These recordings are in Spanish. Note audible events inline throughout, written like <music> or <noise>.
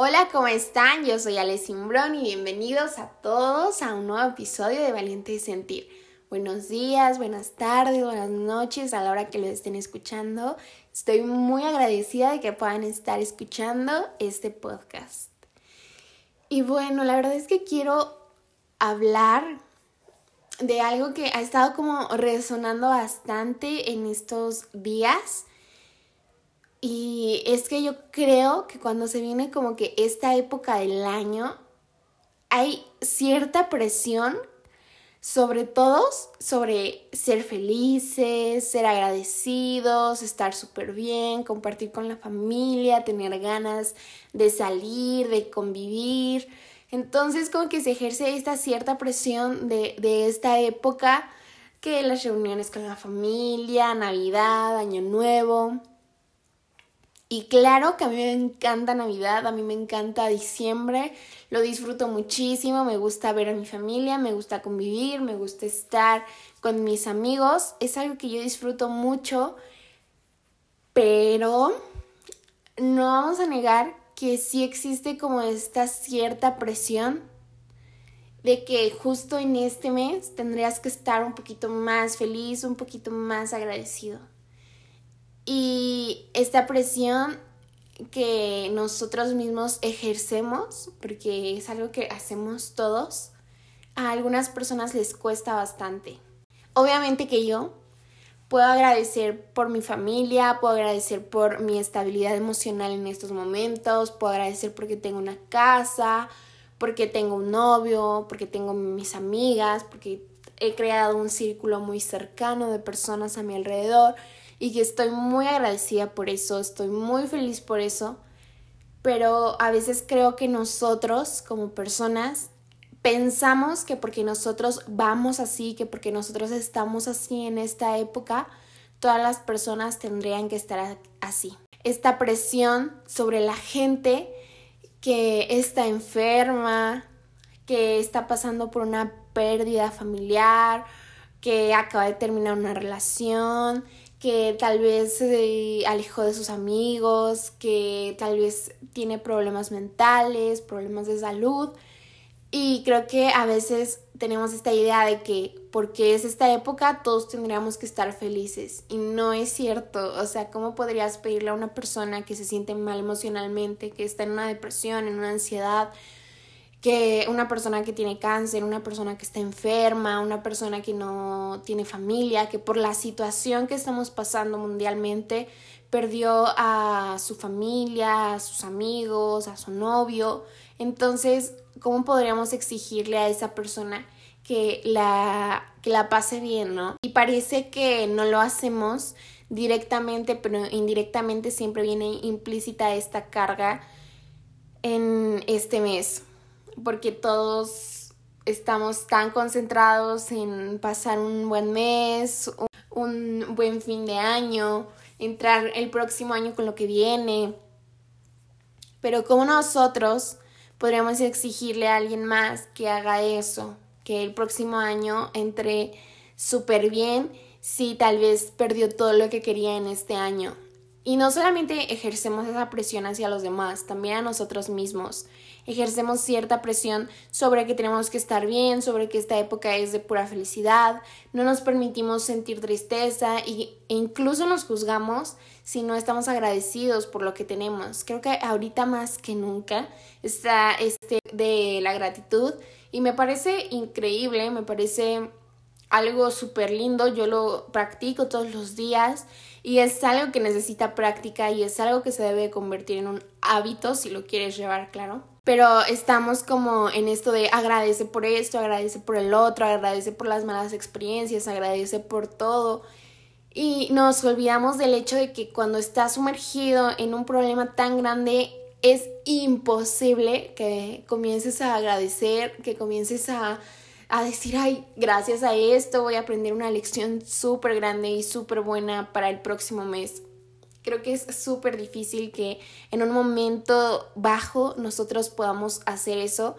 Hola, ¿cómo están? Yo soy Ale Simbrón y bienvenidos a todos a un nuevo episodio de Valiente Sentir. Buenos días, buenas tardes, buenas noches a la hora que lo estén escuchando. Estoy muy agradecida de que puedan estar escuchando este podcast. Y bueno, la verdad es que quiero hablar de algo que ha estado como resonando bastante en estos días y es que yo creo que cuando se viene como que esta época del año, hay cierta presión sobre todos, sobre ser felices, ser agradecidos, estar súper bien, compartir con la familia, tener ganas de salir, de convivir. Entonces como que se ejerce esta cierta presión de, de esta época, que las reuniones con la familia, Navidad, Año Nuevo. Y claro que a mí me encanta Navidad, a mí me encanta diciembre, lo disfruto muchísimo, me gusta ver a mi familia, me gusta convivir, me gusta estar con mis amigos, es algo que yo disfruto mucho, pero no vamos a negar que sí existe como esta cierta presión de que justo en este mes tendrías que estar un poquito más feliz, un poquito más agradecido. Y esta presión que nosotros mismos ejercemos, porque es algo que hacemos todos, a algunas personas les cuesta bastante. Obviamente que yo puedo agradecer por mi familia, puedo agradecer por mi estabilidad emocional en estos momentos, puedo agradecer porque tengo una casa, porque tengo un novio, porque tengo mis amigas, porque he creado un círculo muy cercano de personas a mi alrededor y que estoy muy agradecida por eso, estoy muy feliz por eso, pero a veces creo que nosotros como personas pensamos que porque nosotros vamos así, que porque nosotros estamos así en esta época, todas las personas tendrían que estar así. Esta presión sobre la gente que está enferma, que está pasando por una pérdida familiar, que acaba de terminar una relación, que tal vez se alejó de sus amigos, que tal vez tiene problemas mentales, problemas de salud. Y creo que a veces tenemos esta idea de que porque es esta época todos tendríamos que estar felices. Y no es cierto. O sea, ¿cómo podrías pedirle a una persona que se siente mal emocionalmente, que está en una depresión, en una ansiedad, que una persona que tiene cáncer, una persona que está enferma, una persona que no tiene familia, que por la situación que estamos pasando mundialmente perdió a su familia, a sus amigos, a su novio. Entonces, ¿cómo podríamos exigirle a esa persona que la, que la pase bien, no? Y parece que no lo hacemos directamente, pero indirectamente siempre viene implícita esta carga en este mes porque todos estamos tan concentrados en pasar un buen mes, un buen fin de año, entrar el próximo año con lo que viene. Pero como nosotros podríamos exigirle a alguien más que haga eso, que el próximo año entre súper bien si tal vez perdió todo lo que quería en este año. Y no solamente ejercemos esa presión hacia los demás, también a nosotros mismos ejercemos cierta presión sobre que tenemos que estar bien, sobre que esta época es de pura felicidad, no nos permitimos sentir tristeza e incluso nos juzgamos si no estamos agradecidos por lo que tenemos. Creo que ahorita más que nunca está este de la gratitud y me parece increíble, me parece algo súper lindo, yo lo practico todos los días y es algo que necesita práctica y es algo que se debe convertir en un hábito si lo quieres llevar, claro pero estamos como en esto de agradece por esto, agradece por el otro, agradece por las malas experiencias, agradece por todo. Y nos olvidamos del hecho de que cuando estás sumergido en un problema tan grande es imposible que comiences a agradecer, que comiences a, a decir, ay, gracias a esto voy a aprender una lección súper grande y súper buena para el próximo mes. Creo que es súper difícil que en un momento bajo nosotros podamos hacer eso.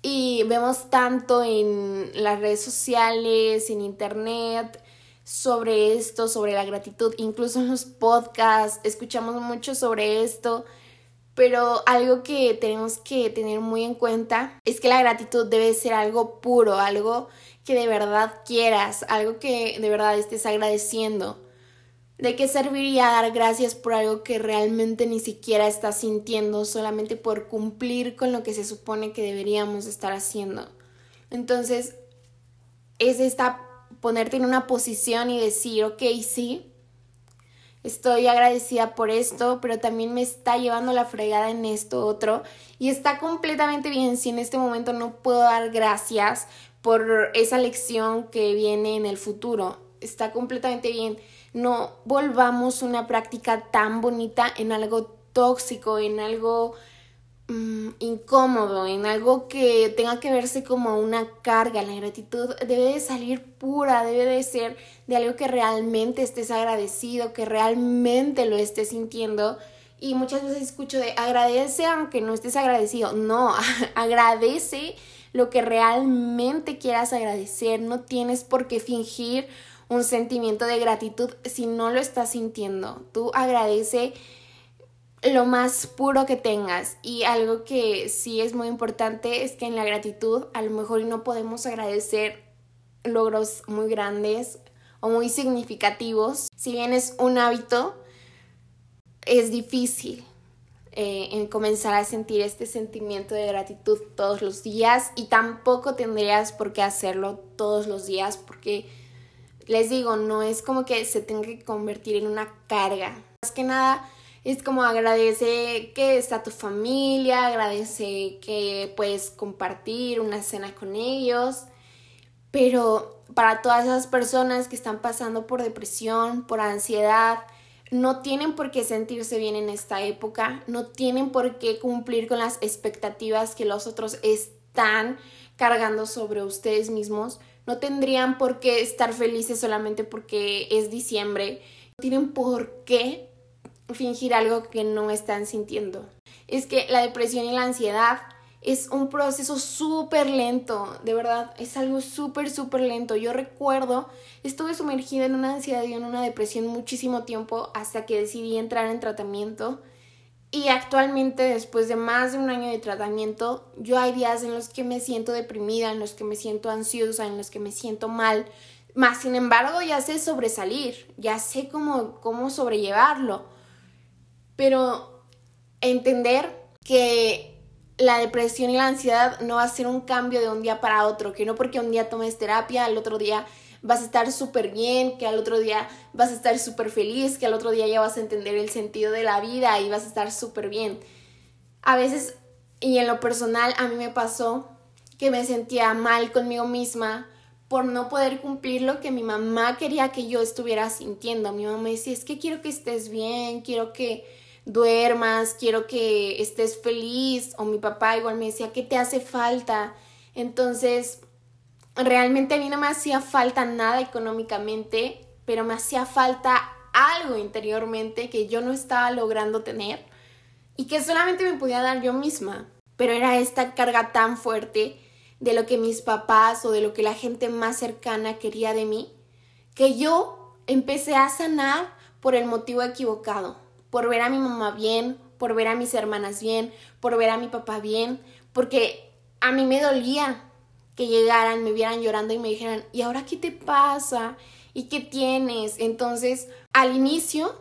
Y vemos tanto en las redes sociales, en internet, sobre esto, sobre la gratitud, incluso en los podcasts, escuchamos mucho sobre esto, pero algo que tenemos que tener muy en cuenta es que la gratitud debe ser algo puro, algo que de verdad quieras, algo que de verdad estés agradeciendo. ¿De qué serviría dar gracias por algo que realmente ni siquiera estás sintiendo solamente por cumplir con lo que se supone que deberíamos estar haciendo? Entonces, es esta ponerte en una posición y decir, ok, sí, estoy agradecida por esto, pero también me está llevando la fregada en esto otro. Y está completamente bien si en este momento no puedo dar gracias por esa lección que viene en el futuro. Está completamente bien. No volvamos una práctica tan bonita en algo tóxico, en algo Mm, incómodo, en algo que tenga que verse como una carga. La gratitud debe de salir pura, debe de ser de algo que realmente estés agradecido, que realmente lo estés sintiendo. Y muchas veces escucho de agradece aunque no estés agradecido. No, <laughs> agradece lo que realmente quieras agradecer. No tienes por qué fingir un sentimiento de gratitud si no lo estás sintiendo. Tú agradece lo más puro que tengas. Y algo que sí es muy importante es que en la gratitud a lo mejor no podemos agradecer logros muy grandes o muy significativos. Si bien es un hábito, es difícil eh, en comenzar a sentir este sentimiento de gratitud todos los días y tampoco tendrías por qué hacerlo todos los días porque les digo, no es como que se tenga que convertir en una carga. Más que nada, es como agradece que está tu familia, agradece que puedes compartir una cena con ellos, pero para todas esas personas que están pasando por depresión, por ansiedad, no tienen por qué sentirse bien en esta época, no tienen por qué cumplir con las expectativas que los otros están cargando sobre ustedes mismos, no tendrían por qué estar felices solamente porque es diciembre, no tienen por qué fingir algo que no están sintiendo. Es que la depresión y la ansiedad es un proceso súper lento, de verdad, es algo súper, súper lento. Yo recuerdo, estuve sumergida en una ansiedad y en una depresión muchísimo tiempo hasta que decidí entrar en tratamiento. Y actualmente, después de más de un año de tratamiento, yo hay días en los que me siento deprimida, en los que me siento ansiosa, en los que me siento mal. Más sin embargo, ya sé sobresalir, ya sé cómo, cómo sobrellevarlo pero entender que la depresión y la ansiedad no va a ser un cambio de un día para otro, que no porque un día tomes terapia, al otro día vas a estar súper bien, que al otro día vas a estar súper feliz, que al otro día ya vas a entender el sentido de la vida y vas a estar súper bien. A veces, y en lo personal, a mí me pasó que me sentía mal conmigo misma por no poder cumplir lo que mi mamá quería que yo estuviera sintiendo. Mi mamá me decía, es que quiero que estés bien, quiero que duermas, quiero que estés feliz, o mi papá igual me decía, ¿qué te hace falta? Entonces, realmente a mí no me hacía falta nada económicamente, pero me hacía falta algo interiormente que yo no estaba logrando tener y que solamente me podía dar yo misma. Pero era esta carga tan fuerte de lo que mis papás o de lo que la gente más cercana quería de mí, que yo empecé a sanar por el motivo equivocado por ver a mi mamá bien, por ver a mis hermanas bien, por ver a mi papá bien, porque a mí me dolía que llegaran, me vieran llorando y me dijeran, ¿y ahora qué te pasa? ¿Y qué tienes? Entonces, al inicio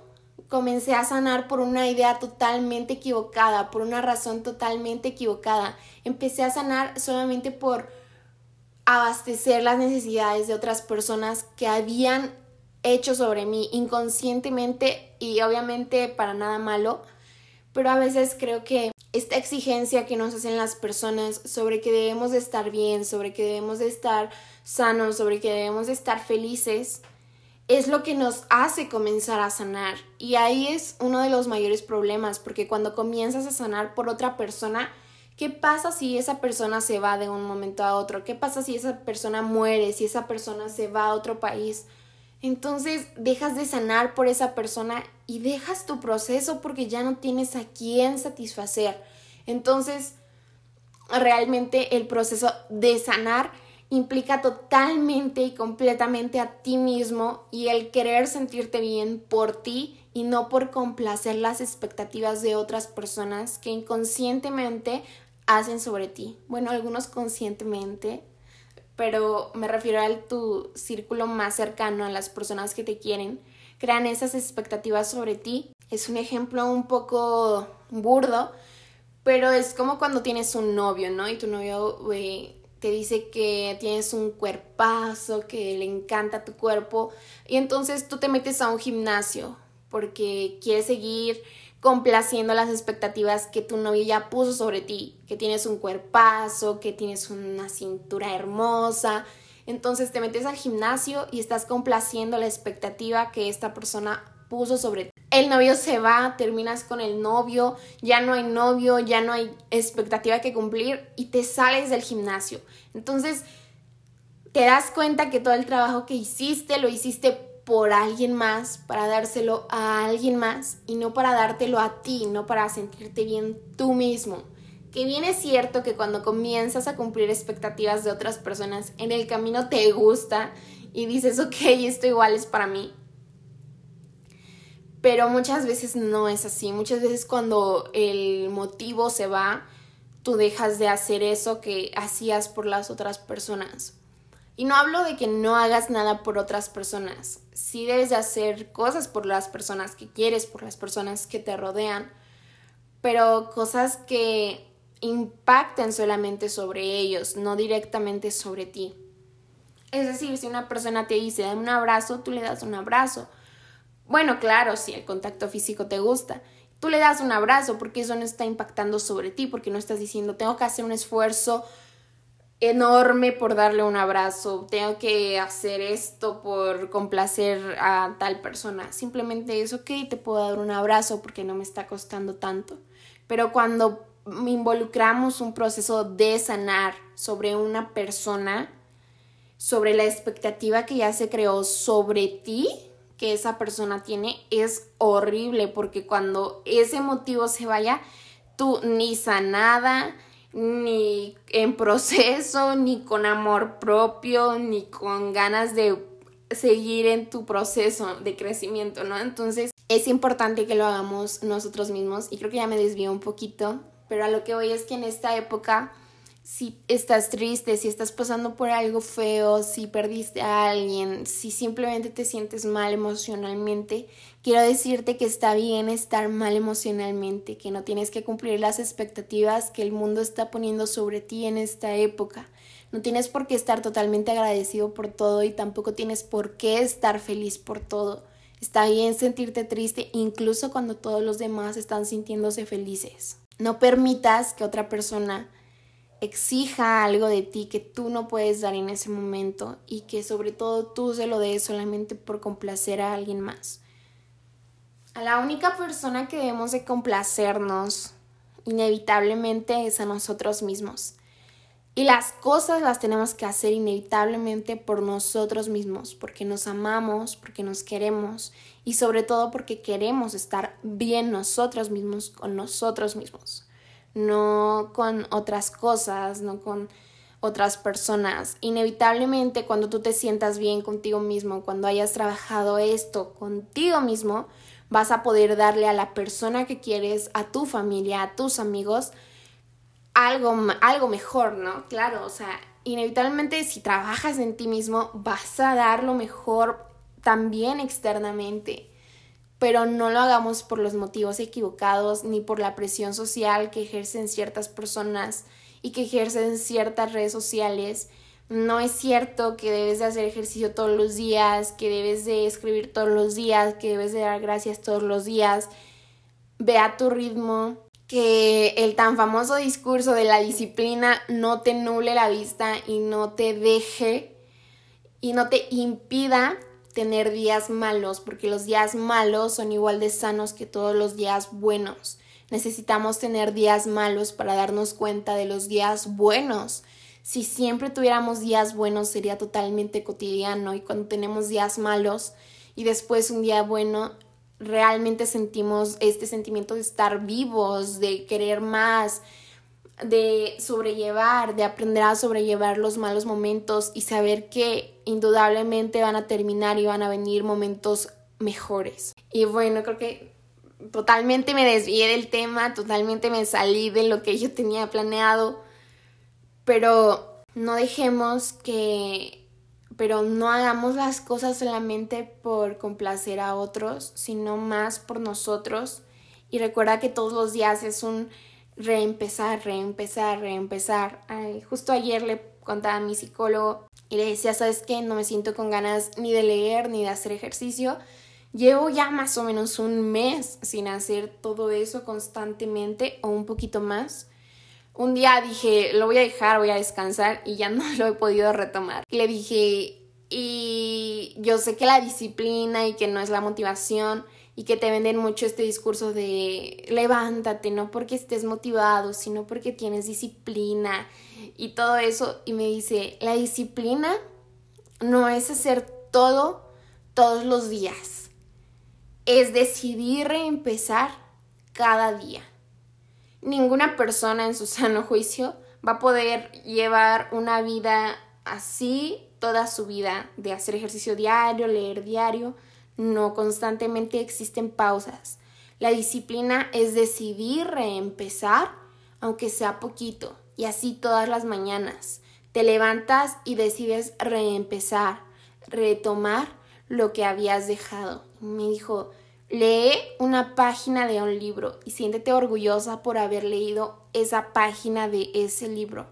comencé a sanar por una idea totalmente equivocada, por una razón totalmente equivocada. Empecé a sanar solamente por abastecer las necesidades de otras personas que habían hecho sobre mí inconscientemente y obviamente para nada malo, pero a veces creo que esta exigencia que nos hacen las personas sobre que debemos de estar bien, sobre que debemos de estar sanos, sobre que debemos de estar felices, es lo que nos hace comenzar a sanar. Y ahí es uno de los mayores problemas, porque cuando comienzas a sanar por otra persona, ¿qué pasa si esa persona se va de un momento a otro? ¿Qué pasa si esa persona muere, si esa persona se va a otro país? Entonces dejas de sanar por esa persona y dejas tu proceso porque ya no tienes a quién satisfacer. Entonces, realmente el proceso de sanar implica totalmente y completamente a ti mismo y el querer sentirte bien por ti y no por complacer las expectativas de otras personas que inconscientemente hacen sobre ti. Bueno, algunos conscientemente, pero me refiero a tu círculo más cercano, a las personas que te quieren, crean esas expectativas sobre ti. Es un ejemplo un poco burdo, pero es como cuando tienes un novio, ¿no? Y tu novio te dice que tienes un cuerpazo, que le encanta tu cuerpo, y entonces tú te metes a un gimnasio porque quieres seguir complaciendo las expectativas que tu novio ya puso sobre ti, que tienes un cuerpazo, que tienes una cintura hermosa. Entonces te metes al gimnasio y estás complaciendo la expectativa que esta persona puso sobre ti. El novio se va, terminas con el novio, ya no hay novio, ya no hay expectativa que cumplir y te sales del gimnasio. Entonces te das cuenta que todo el trabajo que hiciste lo hiciste por alguien más, para dárselo a alguien más y no para dártelo a ti, no para sentirte bien tú mismo. Que bien es cierto que cuando comienzas a cumplir expectativas de otras personas, en el camino te gusta y dices, ok, esto igual es para mí. Pero muchas veces no es así. Muchas veces cuando el motivo se va, tú dejas de hacer eso que hacías por las otras personas. Y no hablo de que no hagas nada por otras personas. Sí debes de hacer cosas por las personas que quieres, por las personas que te rodean, pero cosas que impacten solamente sobre ellos, no directamente sobre ti. Es decir, si una persona te dice, dame un abrazo, tú le das un abrazo. Bueno, claro, si el contacto físico te gusta, tú le das un abrazo porque eso no está impactando sobre ti, porque no estás diciendo, tengo que hacer un esfuerzo enorme por darle un abrazo, tengo que hacer esto por complacer a tal persona. Simplemente es ok, te puedo dar un abrazo porque no me está costando tanto. Pero cuando involucramos un proceso de sanar sobre una persona, sobre la expectativa que ya se creó sobre ti, que esa persona tiene, es horrible porque cuando ese motivo se vaya, tú ni sanada, ni en proceso, <laughs> ni con amor propio, ni con ganas de seguir en tu proceso de crecimiento, ¿no? Entonces es importante que lo hagamos nosotros mismos y creo que ya me desvío un poquito, pero a lo que voy es que en esta época si estás triste, si estás pasando por algo feo, si perdiste a alguien, si simplemente te sientes mal emocionalmente, quiero decirte que está bien estar mal emocionalmente, que no tienes que cumplir las expectativas que el mundo está poniendo sobre ti en esta época. No tienes por qué estar totalmente agradecido por todo y tampoco tienes por qué estar feliz por todo. Está bien sentirte triste incluso cuando todos los demás están sintiéndose felices. No permitas que otra persona exija algo de ti que tú no puedes dar en ese momento y que sobre todo tú se lo des solamente por complacer a alguien más. A la única persona que debemos de complacernos inevitablemente es a nosotros mismos. Y las cosas las tenemos que hacer inevitablemente por nosotros mismos, porque nos amamos, porque nos queremos y sobre todo porque queremos estar bien nosotros mismos con nosotros mismos no con otras cosas, no con otras personas. Inevitablemente cuando tú te sientas bien contigo mismo, cuando hayas trabajado esto contigo mismo, vas a poder darle a la persona que quieres, a tu familia, a tus amigos, algo, algo mejor, ¿no? Claro, o sea, inevitablemente si trabajas en ti mismo, vas a dar lo mejor también externamente pero no lo hagamos por los motivos equivocados ni por la presión social que ejercen ciertas personas y que ejercen ciertas redes sociales. No es cierto que debes de hacer ejercicio todos los días, que debes de escribir todos los días, que debes de dar gracias todos los días. Ve a tu ritmo, que el tan famoso discurso de la disciplina no te nuble la vista y no te deje y no te impida tener días malos, porque los días malos son igual de sanos que todos los días buenos. Necesitamos tener días malos para darnos cuenta de los días buenos. Si siempre tuviéramos días buenos sería totalmente cotidiano y cuando tenemos días malos y después un día bueno, realmente sentimos este sentimiento de estar vivos, de querer más. de sobrellevar, de aprender a sobrellevar los malos momentos y saber que indudablemente van a terminar y van a venir momentos mejores. Y bueno, creo que totalmente me desvié del tema, totalmente me salí de lo que yo tenía planeado, pero no dejemos que pero no hagamos las cosas solamente por complacer a otros, sino más por nosotros. Y recuerda que todos los días es un reempezar, reempezar, reempezar. justo ayer le contaba a mi psicólogo y le decía, ¿sabes qué? No me siento con ganas ni de leer ni de hacer ejercicio. Llevo ya más o menos un mes sin hacer todo eso constantemente o un poquito más un día dije, lo voy a dejar, voy a descansar y ya <laughs> no lo he podido retomar. Le dije, y yo sé que la disciplina y que no es la motivación y que te venden mucho este discurso de levántate, no porque estés motivado, sino porque tienes disciplina y todo eso. Y me dice, la disciplina no es hacer todo todos los días, es decidir reempezar cada día ninguna persona en su sano juicio va a poder llevar una vida así toda su vida, de hacer ejercicio diario, leer diario. No, constantemente existen pausas. La disciplina es decidir reempezar, aunque sea poquito, y así todas las mañanas. Te levantas y decides reempezar, retomar lo que habías dejado. Me dijo, Lee una página de un libro y siéntete orgullosa por haber leído esa página de ese libro.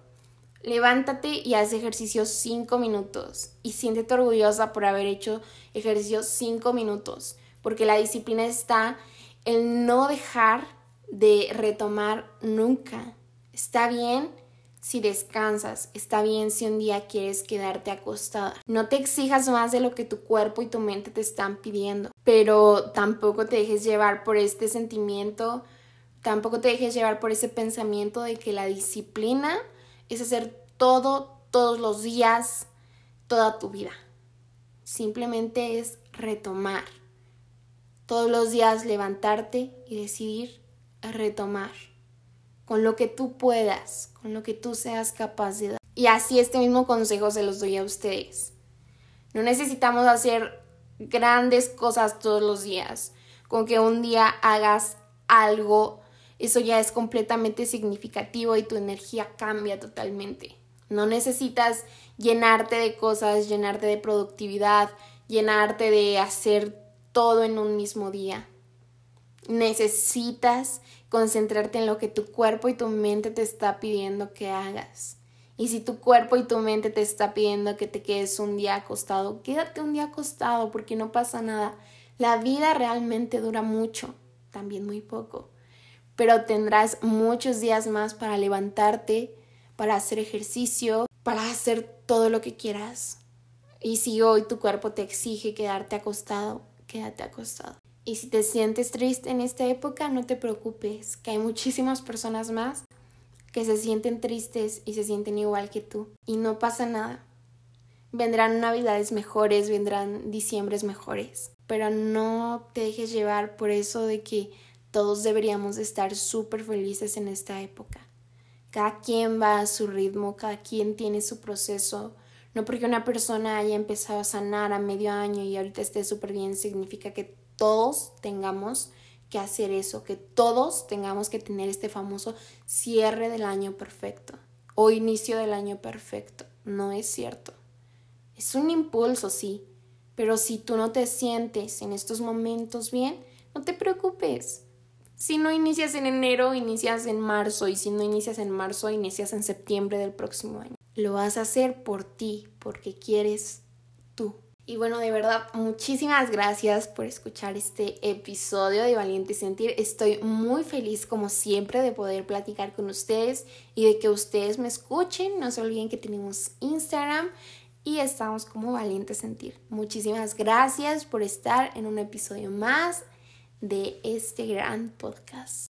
Levántate y haz ejercicio 5 minutos y siéntete orgullosa por haber hecho ejercicio 5 minutos, porque la disciplina está en no dejar de retomar nunca. Está bien si descansas, está bien si un día quieres quedarte acostada. No te exijas más de lo que tu cuerpo y tu mente te están pidiendo, pero tampoco te dejes llevar por este sentimiento, tampoco te dejes llevar por ese pensamiento de que la disciplina es hacer todo todos los días, toda tu vida. Simplemente es retomar. Todos los días levantarte y decidir retomar con lo que tú puedas, con lo que tú seas capaz de dar. Y así este mismo consejo se los doy a ustedes. No necesitamos hacer grandes cosas todos los días. Con que un día hagas algo, eso ya es completamente significativo y tu energía cambia totalmente. No necesitas llenarte de cosas, llenarte de productividad, llenarte de hacer todo en un mismo día. Necesitas concentrarte en lo que tu cuerpo y tu mente te está pidiendo que hagas. Y si tu cuerpo y tu mente te está pidiendo que te quedes un día acostado, quédate un día acostado porque no pasa nada. La vida realmente dura mucho, también muy poco. Pero tendrás muchos días más para levantarte, para hacer ejercicio, para hacer todo lo que quieras. Y si hoy tu cuerpo te exige quedarte acostado, quédate acostado. Y si te sientes triste en esta época, no te preocupes, que hay muchísimas personas más que se sienten tristes y se sienten igual que tú. Y no pasa nada. Vendrán navidades mejores, vendrán diciembres mejores. Pero no te dejes llevar por eso de que todos deberíamos estar súper felices en esta época. Cada quien va a su ritmo, cada quien tiene su proceso. No porque una persona haya empezado a sanar a medio año y ahorita esté súper bien, significa que todos tengamos que hacer eso, que todos tengamos que tener este famoso cierre del año perfecto o inicio del año perfecto. No es cierto. Es un impulso, sí, pero si tú no te sientes en estos momentos bien, no te preocupes. Si no inicias en enero, inicias en marzo y si no inicias en marzo, inicias en septiembre del próximo año. Lo vas a hacer por ti, porque quieres. Y bueno, de verdad, muchísimas gracias por escuchar este episodio de Valiente Sentir. Estoy muy feliz como siempre de poder platicar con ustedes y de que ustedes me escuchen. No se olviden que tenemos Instagram y estamos como Valiente Sentir. Muchísimas gracias por estar en un episodio más de este gran podcast.